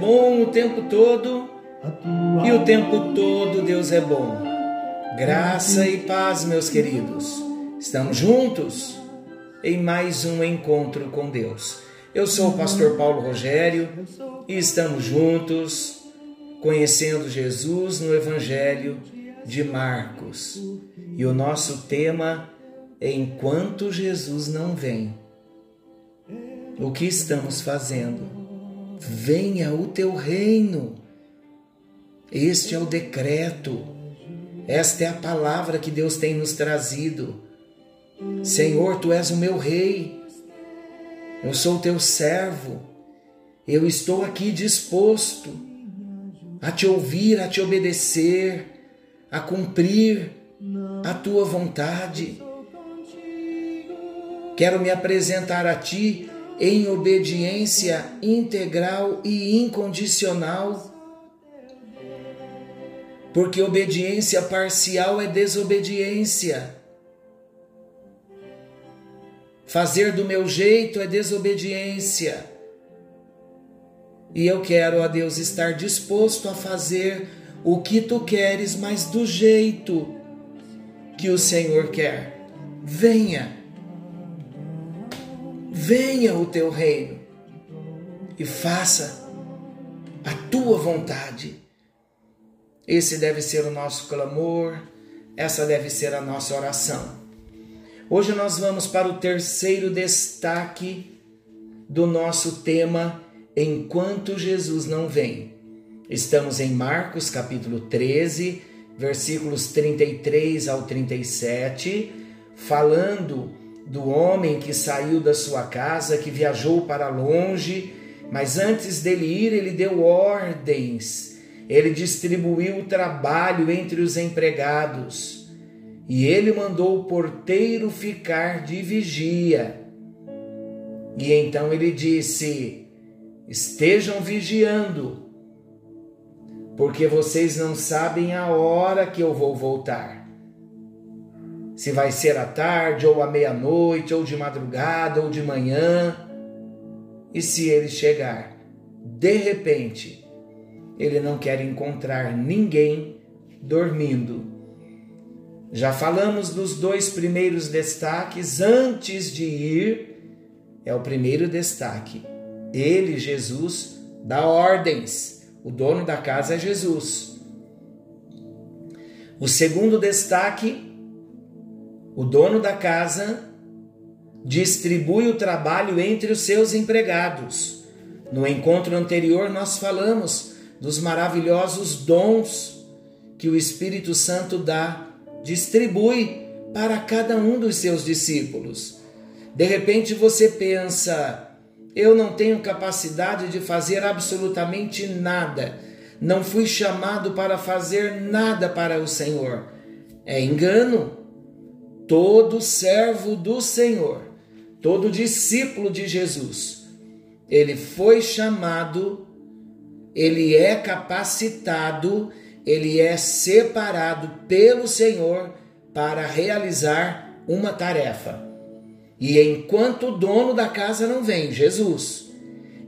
bom o tempo todo e o tempo todo Deus é bom. Graça e paz, meus queridos. Estamos juntos em mais um encontro com Deus. Eu sou o pastor Paulo Rogério e estamos juntos conhecendo Jesus no Evangelho de Marcos. E o nosso tema é Enquanto Jesus não vem. O que estamos fazendo? Venha o teu reino. Este é o decreto. Esta é a palavra que Deus tem nos trazido. Senhor, tu és o meu rei. Eu sou teu servo. Eu estou aqui disposto a te ouvir, a te obedecer, a cumprir a tua vontade. Quero me apresentar a ti em obediência integral e incondicional. Porque obediência parcial é desobediência. Fazer do meu jeito é desobediência. E eu quero, ó Deus, estar disposto a fazer o que tu queres, mas do jeito que o Senhor quer. Venha, venha o teu reino e faça a tua vontade. Esse deve ser o nosso clamor, essa deve ser a nossa oração. Hoje nós vamos para o terceiro destaque do nosso tema Enquanto Jesus não vem. Estamos em Marcos capítulo 13, versículos 33 ao 37, falando do homem que saiu da sua casa, que viajou para longe, mas antes dele ir, ele deu ordens, ele distribuiu o trabalho entre os empregados e ele mandou o porteiro ficar de vigia. E então ele disse: Estejam vigiando, porque vocês não sabem a hora que eu vou voltar. Se vai ser à tarde, ou à meia-noite, ou de madrugada, ou de manhã. E se ele chegar, de repente, ele não quer encontrar ninguém dormindo já falamos dos dois primeiros destaques antes de ir. É o primeiro destaque. Ele, Jesus, dá ordens. O dono da casa é Jesus. O segundo destaque, o dono da casa distribui o trabalho entre os seus empregados. No encontro anterior, nós falamos dos maravilhosos dons que o Espírito Santo dá distribui para cada um dos seus discípulos. De repente você pensa, eu não tenho capacidade de fazer absolutamente nada, não fui chamado para fazer nada para o Senhor. É engano. Todo servo do Senhor, todo discípulo de Jesus, ele foi chamado, ele é capacitado ele é separado pelo Senhor para realizar uma tarefa. E enquanto o dono da casa não vem, Jesus,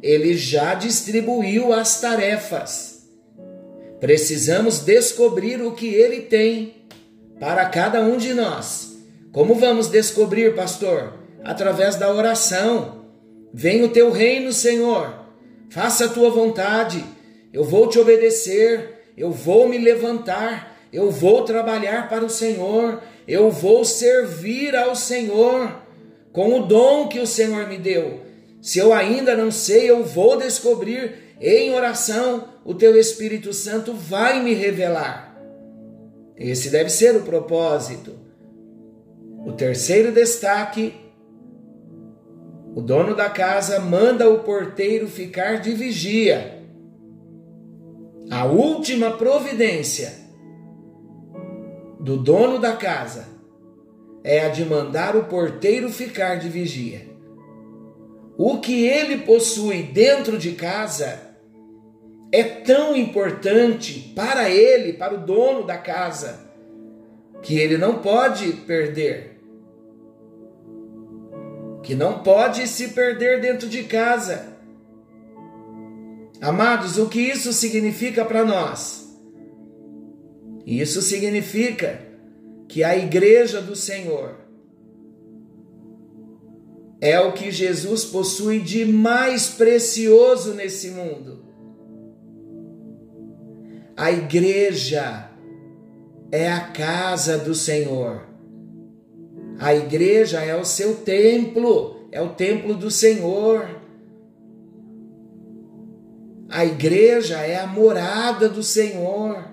ele já distribuiu as tarefas. Precisamos descobrir o que ele tem para cada um de nós. Como vamos descobrir, pastor? Através da oração. Vem o teu reino, Senhor. Faça a tua vontade. Eu vou te obedecer eu vou me levantar, eu vou trabalhar para o Senhor, eu vou servir ao Senhor com o dom que o Senhor me deu. Se eu ainda não sei, eu vou descobrir em oração, o teu Espírito Santo vai me revelar. Esse deve ser o propósito. O terceiro destaque: o dono da casa manda o porteiro ficar de vigia. A última providência do dono da casa é a de mandar o porteiro ficar de vigia. O que ele possui dentro de casa é tão importante para ele, para o dono da casa, que ele não pode perder. Que não pode se perder dentro de casa. Amados, o que isso significa para nós? Isso significa que a igreja do Senhor é o que Jesus possui de mais precioso nesse mundo. A igreja é a casa do Senhor. A igreja é o seu templo, é o templo do Senhor. A igreja é a morada do Senhor.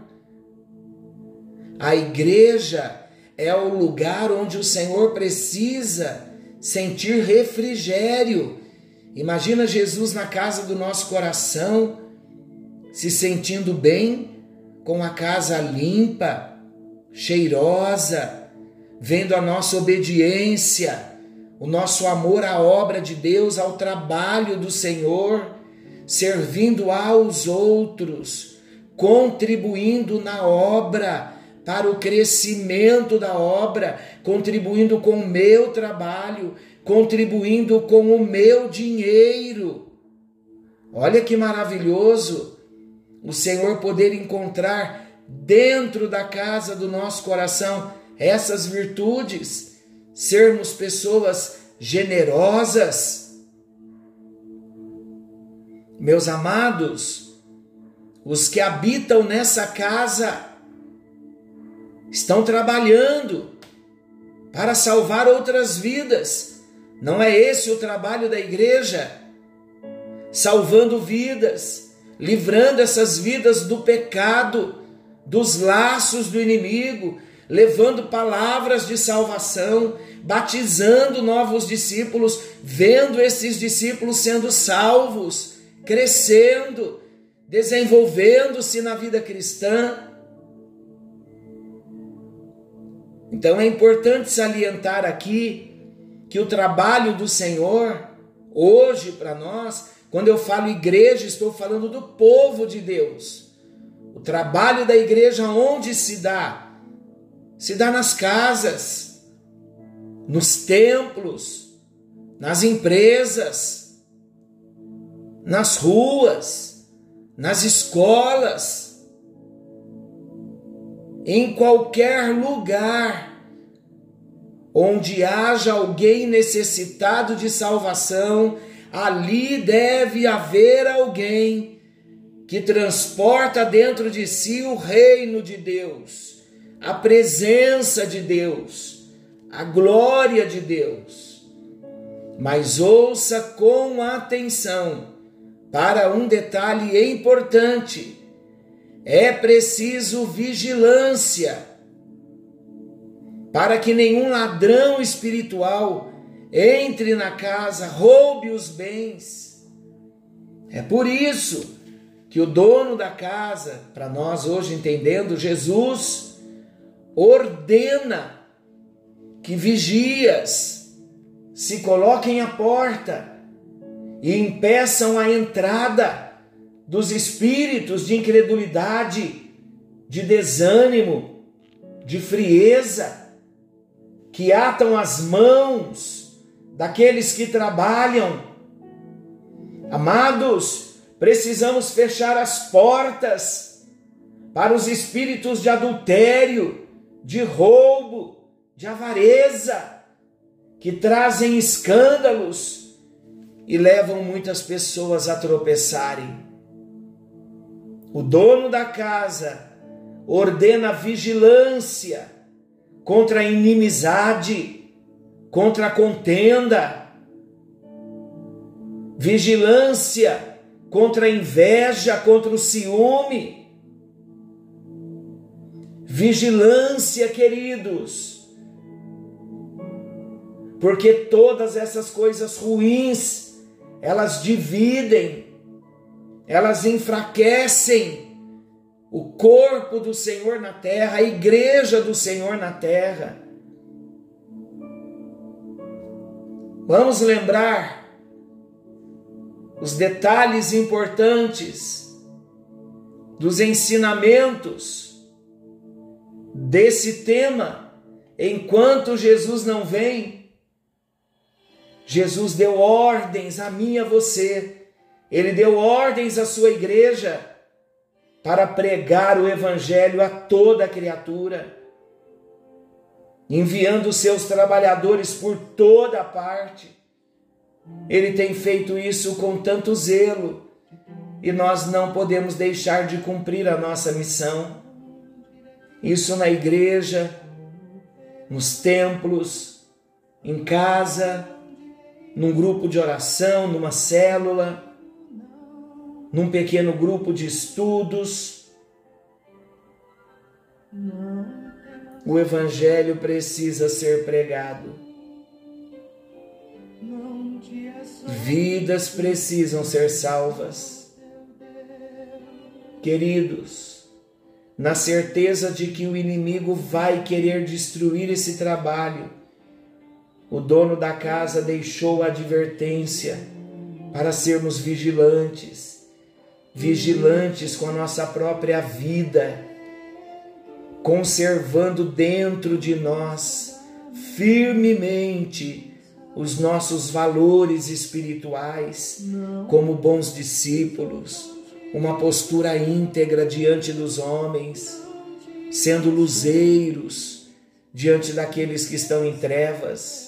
A igreja é o lugar onde o Senhor precisa sentir refrigério. Imagina Jesus na casa do nosso coração, se sentindo bem, com a casa limpa, cheirosa, vendo a nossa obediência, o nosso amor à obra de Deus, ao trabalho do Senhor, servindo aos outros, contribuindo na obra para o crescimento da obra, contribuindo com o meu trabalho, contribuindo com o meu dinheiro. Olha que maravilhoso o Senhor poder encontrar dentro da casa do nosso coração essas virtudes, sermos pessoas generosas. Meus amados, os que habitam nessa casa estão trabalhando para salvar outras vidas. Não é esse o trabalho da igreja? Salvando vidas, livrando essas vidas do pecado, dos laços do inimigo, levando palavras de salvação, batizando novos discípulos, vendo esses discípulos sendo salvos, crescendo, desenvolvendo-se na vida cristã. Então é importante salientar aqui que o trabalho do Senhor, hoje para nós, quando eu falo igreja, estou falando do povo de Deus. O trabalho da igreja onde se dá? Se dá nas casas, nos templos, nas empresas, nas ruas, nas escolas, em qualquer lugar onde haja alguém necessitado de salvação, ali deve haver alguém que transporta dentro de si o reino de Deus a presença de Deus, a glória de Deus. Mas ouça com atenção para um detalhe importante: é preciso vigilância para que nenhum ladrão espiritual entre na casa, roube os bens. É por isso que o dono da casa, para nós hoje entendendo Jesus, ordena que vigias se coloquem à porta e impeçam a entrada dos espíritos de incredulidade, de desânimo, de frieza, que atam as mãos daqueles que trabalham. Amados, precisamos fechar as portas para os espíritos de adultério, de roubo, de avareza, que trazem escândalos e levam muitas pessoas a tropeçarem. O dono da casa ordena vigilância contra a inimizade, contra a contenda, vigilância contra a inveja, contra o ciúme Vigilância, queridos. Porque todas essas coisas ruins, elas dividem, elas enfraquecem o corpo do Senhor na terra, a igreja do Senhor na terra. Vamos lembrar os detalhes importantes dos ensinamentos desse tema enquanto Jesus não vem. Jesus deu ordens a mim e a você. Ele deu ordens à sua igreja para pregar o evangelho a toda criatura, enviando seus trabalhadores por toda parte. Ele tem feito isso com tanto zelo e nós não podemos deixar de cumprir a nossa missão. Isso na igreja, nos templos, em casa, num grupo de oração, numa célula, num pequeno grupo de estudos. O Evangelho precisa ser pregado. Vidas precisam ser salvas. Queridos, na certeza de que o inimigo vai querer destruir esse trabalho, o dono da casa deixou a advertência para sermos vigilantes, vigilantes com a nossa própria vida, conservando dentro de nós firmemente os nossos valores espirituais como bons discípulos, uma postura íntegra diante dos homens, sendo luzeiros diante daqueles que estão em trevas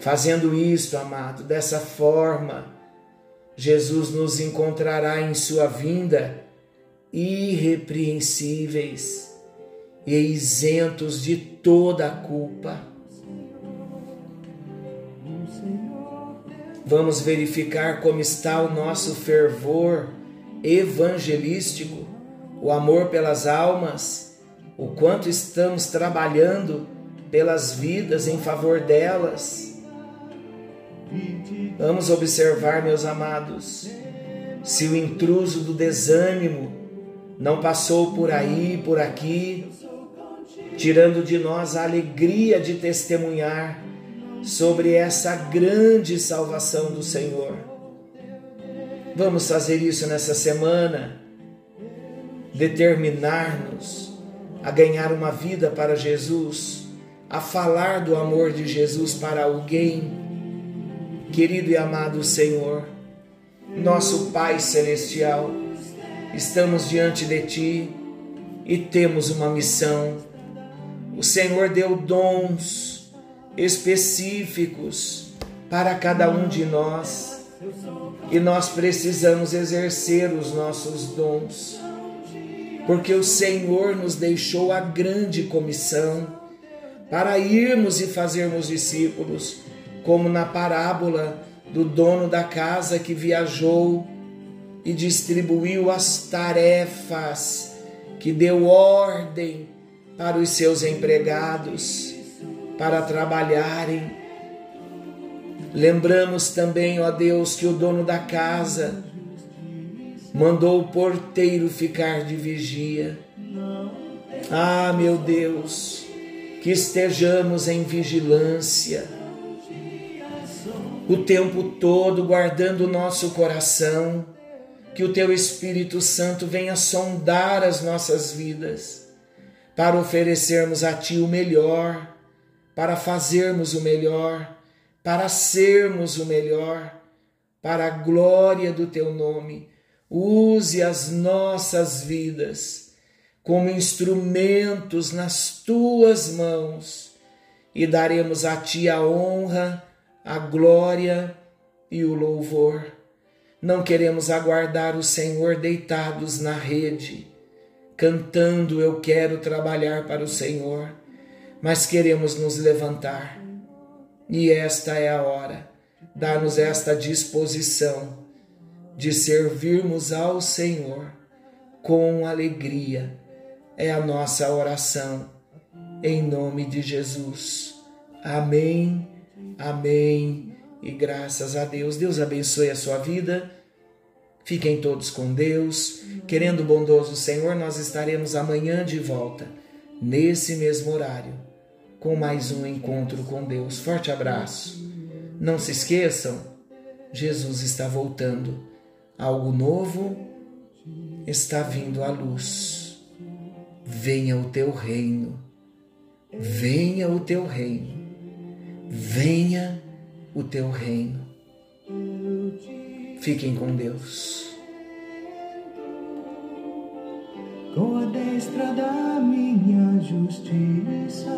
Fazendo isto, amado, dessa forma, Jesus nos encontrará em Sua vinda irrepreensíveis e isentos de toda a culpa. Vamos verificar como está o nosso fervor evangelístico, o amor pelas almas, o quanto estamos trabalhando pelas vidas em favor delas Vamos observar, meus amados, se o intruso do desânimo não passou por aí, por aqui, tirando de nós a alegria de testemunhar sobre essa grande salvação do Senhor. Vamos fazer isso nessa semana, determinar-nos a ganhar uma vida para Jesus, a falar do amor de Jesus para alguém. Querido e amado Senhor, nosso Pai Celestial, estamos diante de Ti e temos uma missão. O Senhor deu dons específicos para cada um de nós e nós precisamos exercer os nossos dons, porque o Senhor nos deixou a grande comissão para irmos e fazermos discípulos como na parábola do dono da casa que viajou e distribuiu as tarefas, que deu ordem para os seus empregados para trabalharem. Lembramos também, ó Deus, que o dono da casa mandou o porteiro ficar de vigia. Ah, meu Deus, que estejamos em vigilância o tempo todo guardando o nosso coração, que o teu Espírito Santo venha sondar as nossas vidas, para oferecermos a ti o melhor, para fazermos o melhor, para sermos o melhor, para a glória do teu nome. Use as nossas vidas como instrumentos nas tuas mãos e daremos a ti a honra a glória e o louvor. Não queremos aguardar o Senhor deitados na rede, cantando Eu quero trabalhar para o Senhor, mas queremos nos levantar. E esta é a hora. Dá-nos esta disposição de servirmos ao Senhor com alegria. É a nossa oração. Em nome de Jesus. Amém Amém. E graças a Deus. Deus abençoe a sua vida. Fiquem todos com Deus. Querendo o bondoso Senhor, nós estaremos amanhã de volta, nesse mesmo horário, com mais um encontro com Deus. Forte abraço. Não se esqueçam, Jesus está voltando. Algo novo está vindo à luz. Venha o teu reino. Venha o teu reino venha o teu reino. Fiquem com Deus. Com a destra da minha justiça